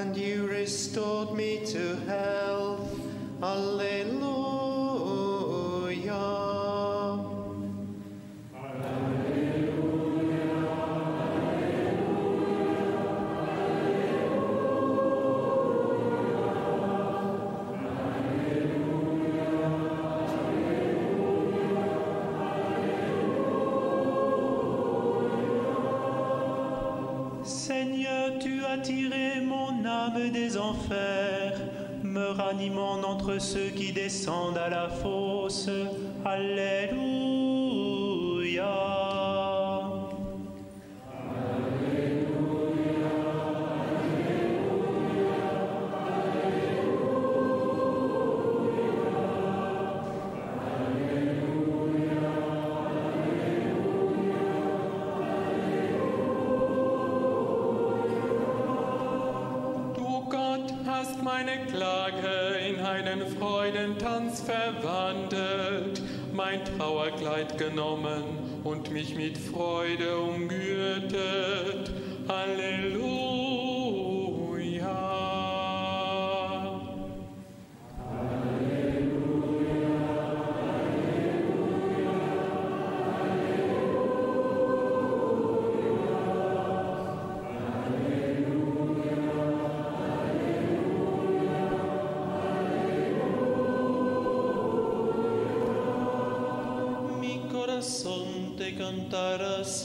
And you restored me to health. Meine Klage in einen Freudentanz verwandelt, mein Trauerkleid genommen und mich mit Freude umgürtet. Halleluja.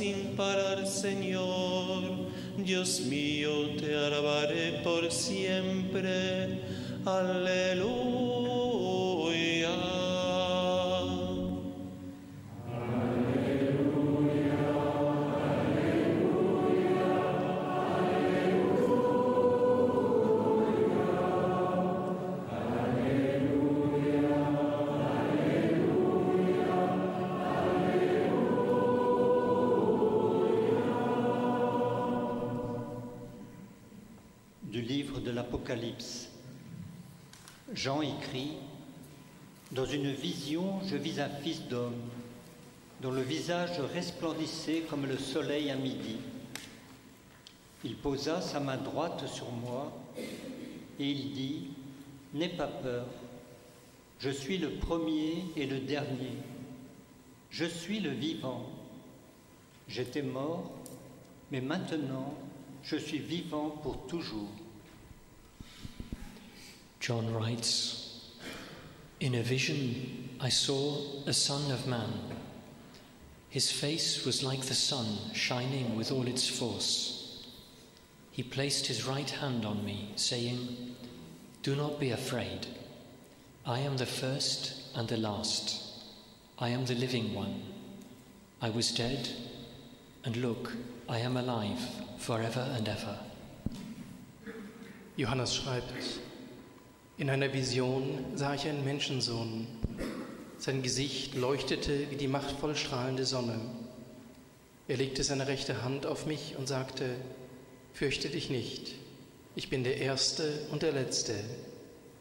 Sin parar, Señor. Dios mío, te alabaré por siempre. Aleluya. Livre de l'Apocalypse. Jean écrit Dans une vision, je vis un fils d'homme, dont le visage resplendissait comme le soleil à midi. Il posa sa main droite sur moi et il dit, N'aie pas peur, je suis le premier et le dernier, je suis le vivant. J'étais mort, mais maintenant je suis vivant pour toujours. John writes In a vision, I saw a Son of Man. His face was like the sun shining with all its force. He placed his right hand on me, saying, Do not be afraid. I am the first and the last. I am the living one. I was dead, and look, I am alive forever and ever. Johannes schreibt, in einer Vision sah ich einen Menschensohn. Sein Gesicht leuchtete wie die machtvoll strahlende Sonne. Er legte seine rechte Hand auf mich und sagte, Fürchte dich nicht, ich bin der Erste und der Letzte,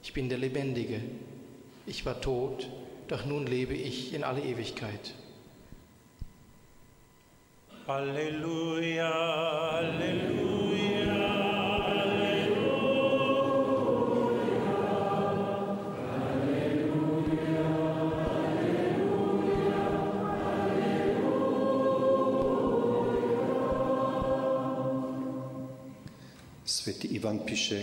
ich bin der Lebendige. Ich war tot, doch nun lebe ich in alle Ewigkeit. Halleluja, Halleluja. Svetý Ivan píše,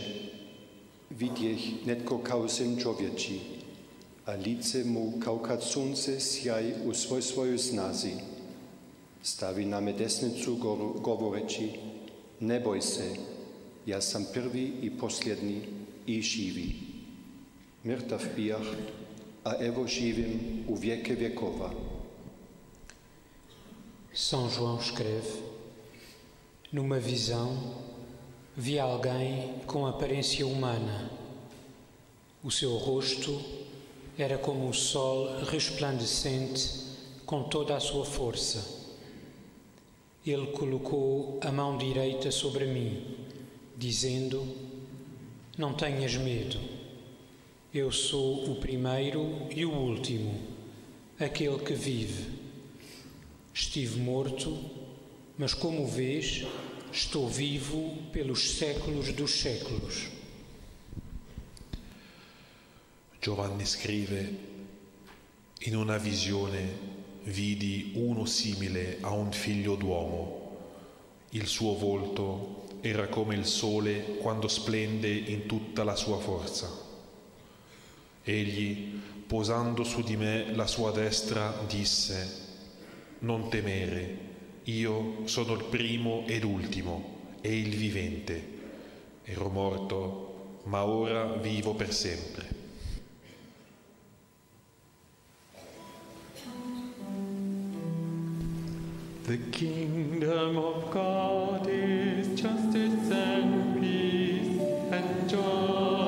vidiech netko kausen čovječi, a lice mu sunce sjaj u svoj svojoj snazi. Stavi na me desnicu govoreći, ne boj se, ja sam prvi i posljednji i živi. Mrtav bijah, a evo živim u vijeke vjekova. São João escreve: Numa visão, vi alguém com aparência humana. O seu rosto era como o sol resplandecente com toda a sua força. Ele colocou a mão direita sobre mim, dizendo: Não tenhas medo. Eu sou o primeiro e o último, aquele que vive. Estive morto, mas como vês, estou vivo pelos séculos dos séculos. Giovanni scrive, in una visione vidi uno simile a un figlio d'uomo. Il suo volto era come il sole quando splende in tutta la sua forza. Egli, posando su di me la sua destra, disse, non temere, io sono il primo ed ultimo e il vivente. Ero morto, ma ora vivo per sempre. The kingdom of God is justice and peace and joy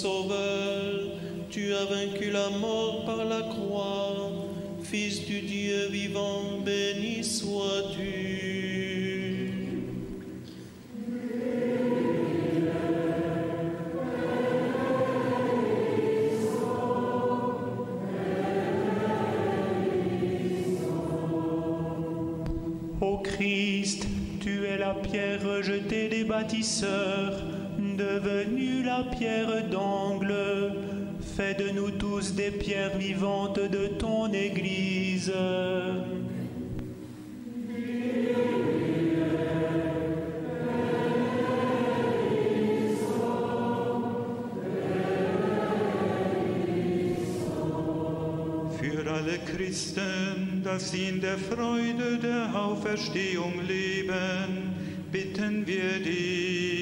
Sauveur, tu as vaincu la mort par la croix. Fils du Dieu vivant, béni sois-tu. Ô Christ, tu es la pierre rejetée des bâtisseurs, devenue la pierre d'angle. Fais de nous tous des pierres vivantes de ton Église. Für alle Christen, dass sie in der Freude der Auferstehung leben, bitten wir dich.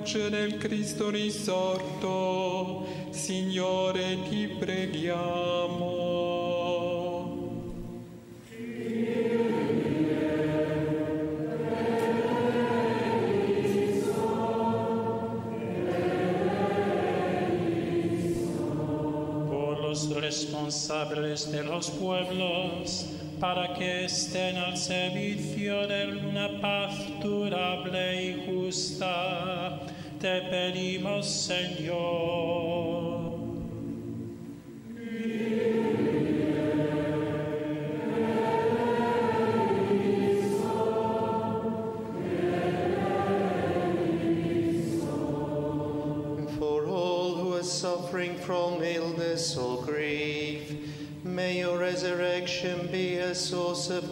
Luce del Cristo risorto. Signore, ti preghiamo. Responsables de los pueblos, para que estén al servicio de una paz durable y justa. Te pedimos, Señor.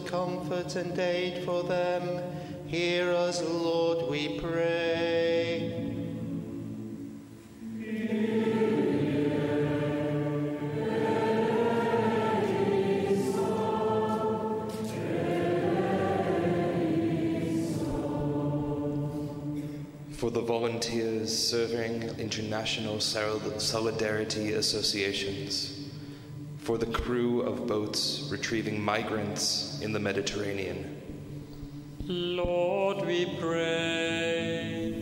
Comfort and aid for them. Hear us, Lord, we pray. for the volunteers serving international solidarity associations, for the crew of boats retrieving migrants in the Mediterranean, Lord, we pray.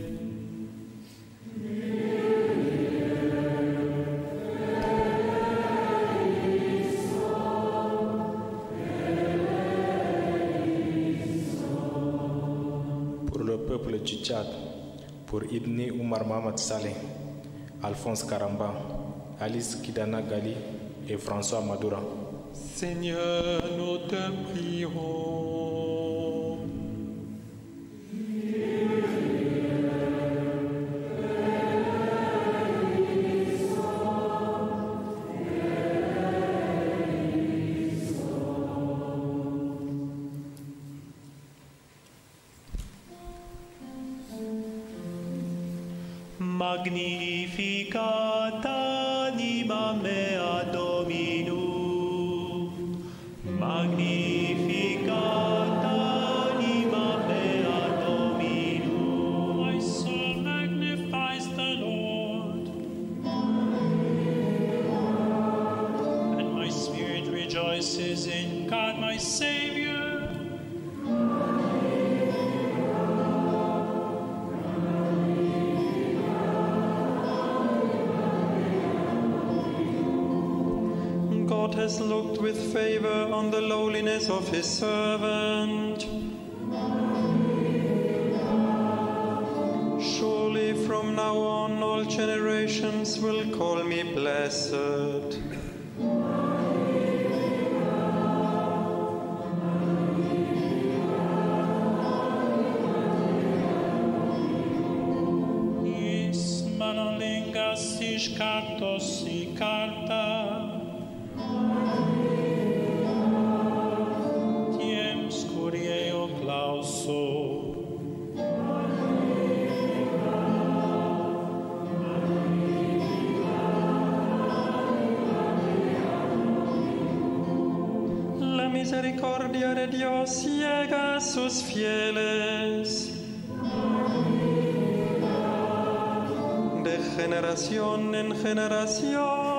pour le peuple du Tchad, pour Ibni Oumar Mohamed Saleh, Alphonse Karamba, Alice Kidana Gali et François Madura. Seigneur, nous te prions. Rejoices in God my Savior. God has looked with favor on the lowliness of his servant. Surely from now on all generations will call me blessed. cantos. De generación en generación.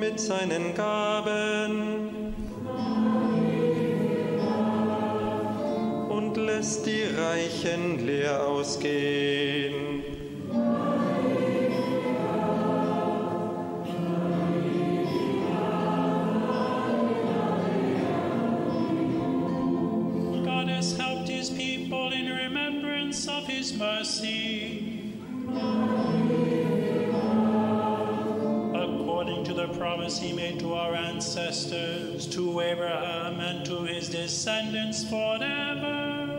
Mit seinen Gaben promise he made to our ancestors, to Abraham and to his descendants forever.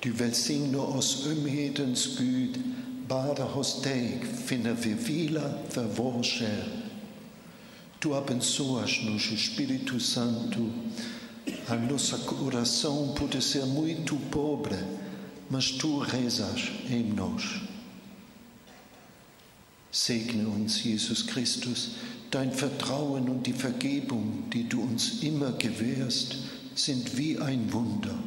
Du välsigne oss ömhetens Gud, bara hos dig finner vi vila för vår själ. Tu abençoas nos Espírito Santo. A nossa coração pode ser muito pobre, mas tu rezas em nós. Segne uns, Jesus Christus, dein Vertrauen und die Vergebung, die du uns immer gewährst, sind wie ein Wunder.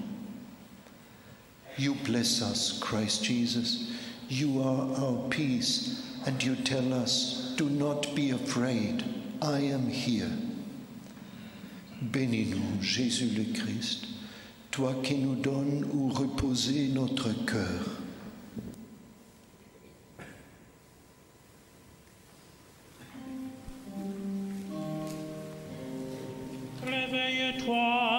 You bless us, Christ Jesus. You are our peace, and you tell us, Do not be afraid, I am here. Bénis-nous, Jésus le Christ, toi qui nous donnes où reposer notre cœur. Réveille-toi,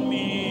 me.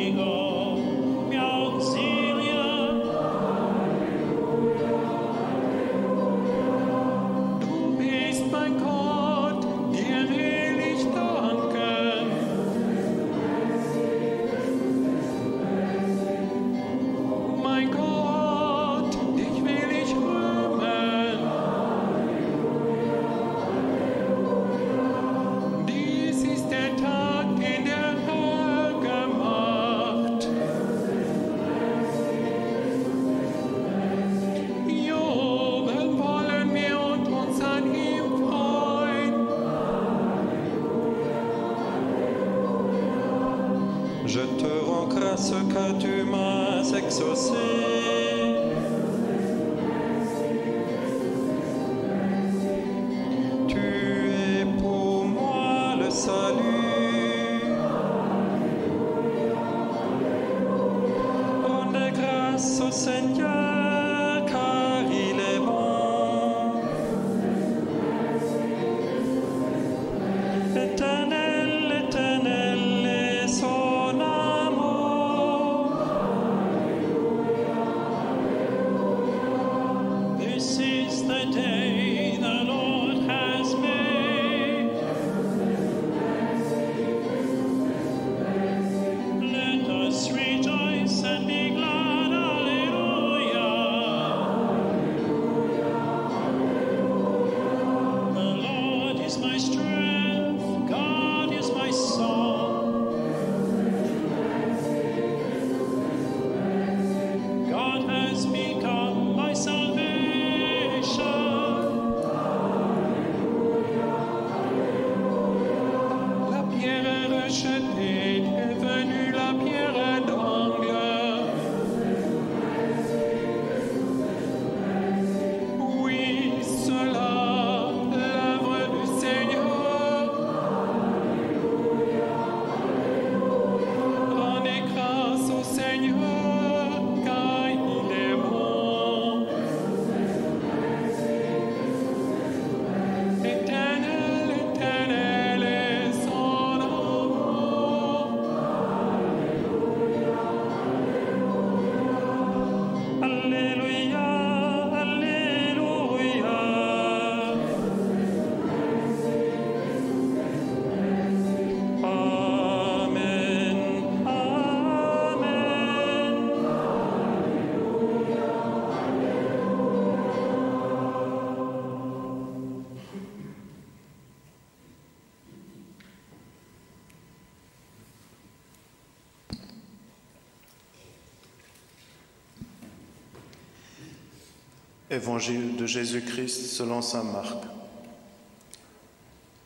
Évangile de Jésus-Christ selon saint Marc.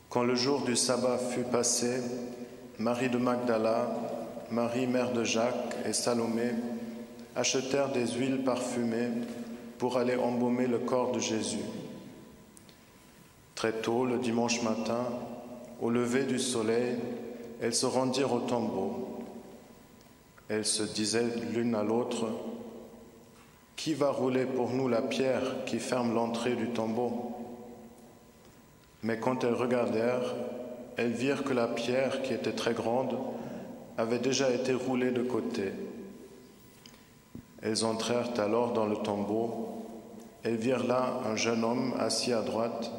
Quand le jour du sabbat fut passé, Marie de Magdala, Marie mère de Jacques et Salomé achetèrent des huiles parfumées pour aller embaumer le corps de Jésus. Très tôt, le dimanche matin, au lever du soleil, elles se rendirent au tombeau. Elles se disaient l'une à l'autre, Qui va rouler pour nous la pierre qui ferme l'entrée du tombeau? Mais quand elles regardèrent, elles virent que la pierre, qui était très grande, avait déjà été roulée de côté. Elles entrèrent alors dans le tombeau. Elles virent là un jeune homme assis à droite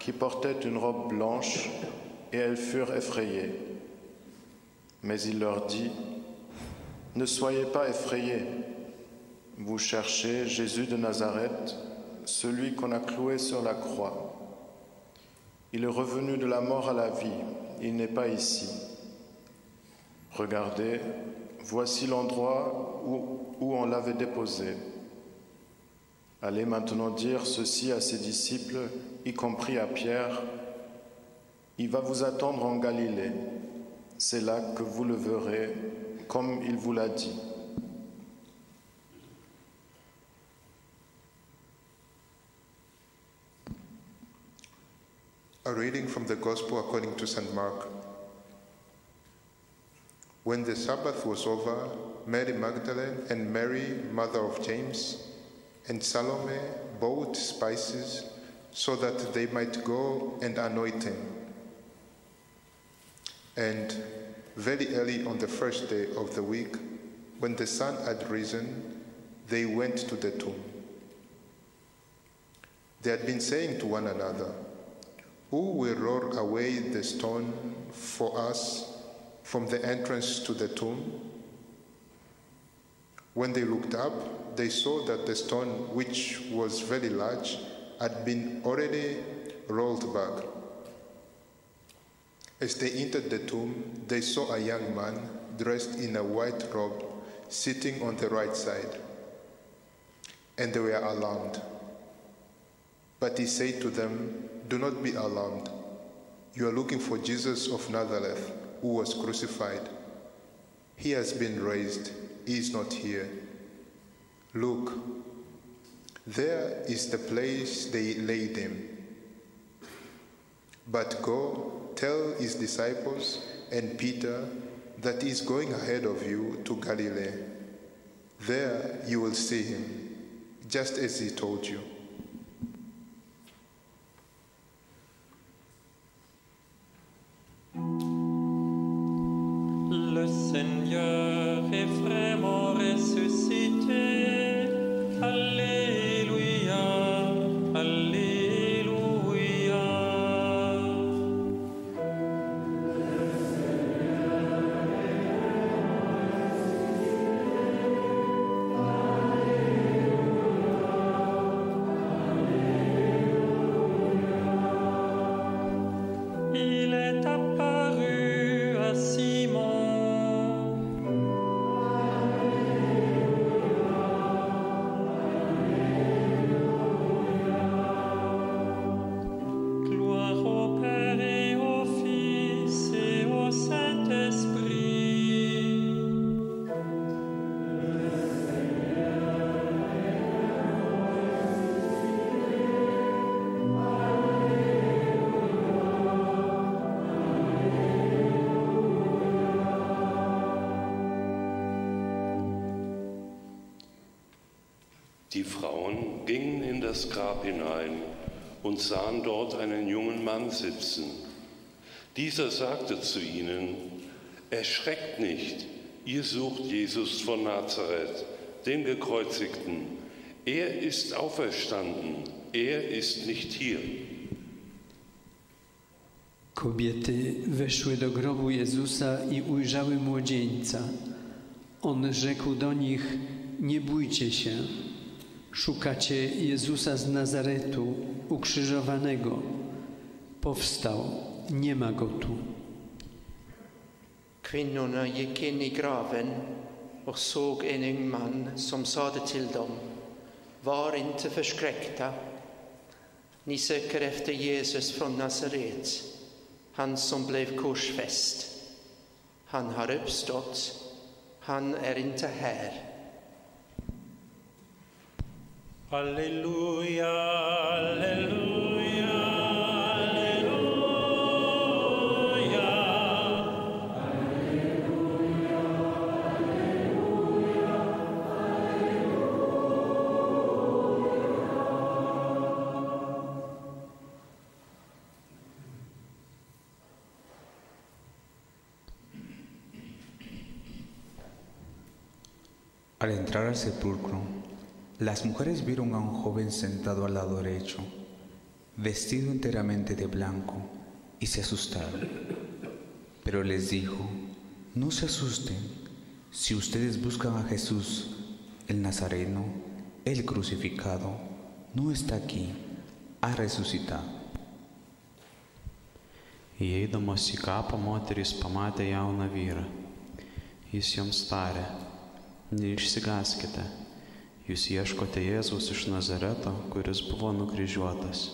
qui portait une robe blanche et elles furent effrayées. Mais il leur dit, Ne soyez pas effrayés. Vous cherchez Jésus de Nazareth, celui qu'on a cloué sur la croix. Il est revenu de la mort à la vie, il n'est pas ici. Regardez, voici l'endroit où, on l'avait déposé. Allez maintenant dire ceci à ses disciples, y compris à Pierre. Il va vous attendre en Galilée. C'est là que vous le verrez, comme il vous l'a dit. A reading from the Gospel according to St. Mark. When the Sabbath was over, Mary Magdalene and Mary, mother of James, and Salome bought spices so that they might go and anoint him. And very early on the first day of the week, when the sun had risen, they went to the tomb. They had been saying to one another, Who will roll away the stone for us from the entrance to the tomb? When they looked up, they saw that the stone, which was very large, had been already rolled back. As they entered the tomb, they saw a young man dressed in a white robe sitting on the right side. And they were alarmed. But he said to them, Do not be alarmed. You are looking for Jesus of Nazareth, who was crucified. He has been raised, he is not here. Look, there is the place they laid him. But go, tell his disciples and Peter that he is going ahead of you to Galilee. There you will see him, just as he told you. Das Grab hinein und sahen dort einen jungen Mann sitzen. Dieser sagte zu ihnen, Erschreckt nicht, ihr sucht Jesus von Nazareth, den Gekreuzigten. Er ist auferstanden, er ist nicht hier. Kobiety weszły do grobu Jezusa i ujrzały młodzieńca. On rzekł do nich: Nie bójcie się. Szukacie Jezusa z Nazaretu, ukrzyżowanego. Powstał, nie ma go tu. Kvinnorna gick in i graven och såg en ung man som sade till dem, var inte förskräckta. Ni söker efter Jesus från Nasaret, han som blev korsfäst. Han har uppstått, han är inte här. Aleluya, aleluya, aleluya. Al entrar al sepulcro, las mujeres vieron a un joven sentado al lado derecho, vestido enteramente de blanco, y se asustaron. Pero les dijo, no se asusten, si ustedes buscan a Jesús, el Nazareno, el crucificado, no está aquí, ha resucitado. Į kapą moterys pamatė jauną vyrą. Jis joms tarė, neišsigaskite, jūs ieškote Jėzaus iš Nazareto, kuris buvo nukryžiuotas.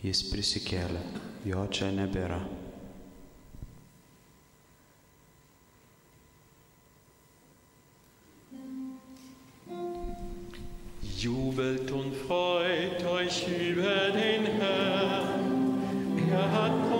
Jis prisikėlė, jo čia nebėra. Jubelt und freut euch über den Herrn. Er hat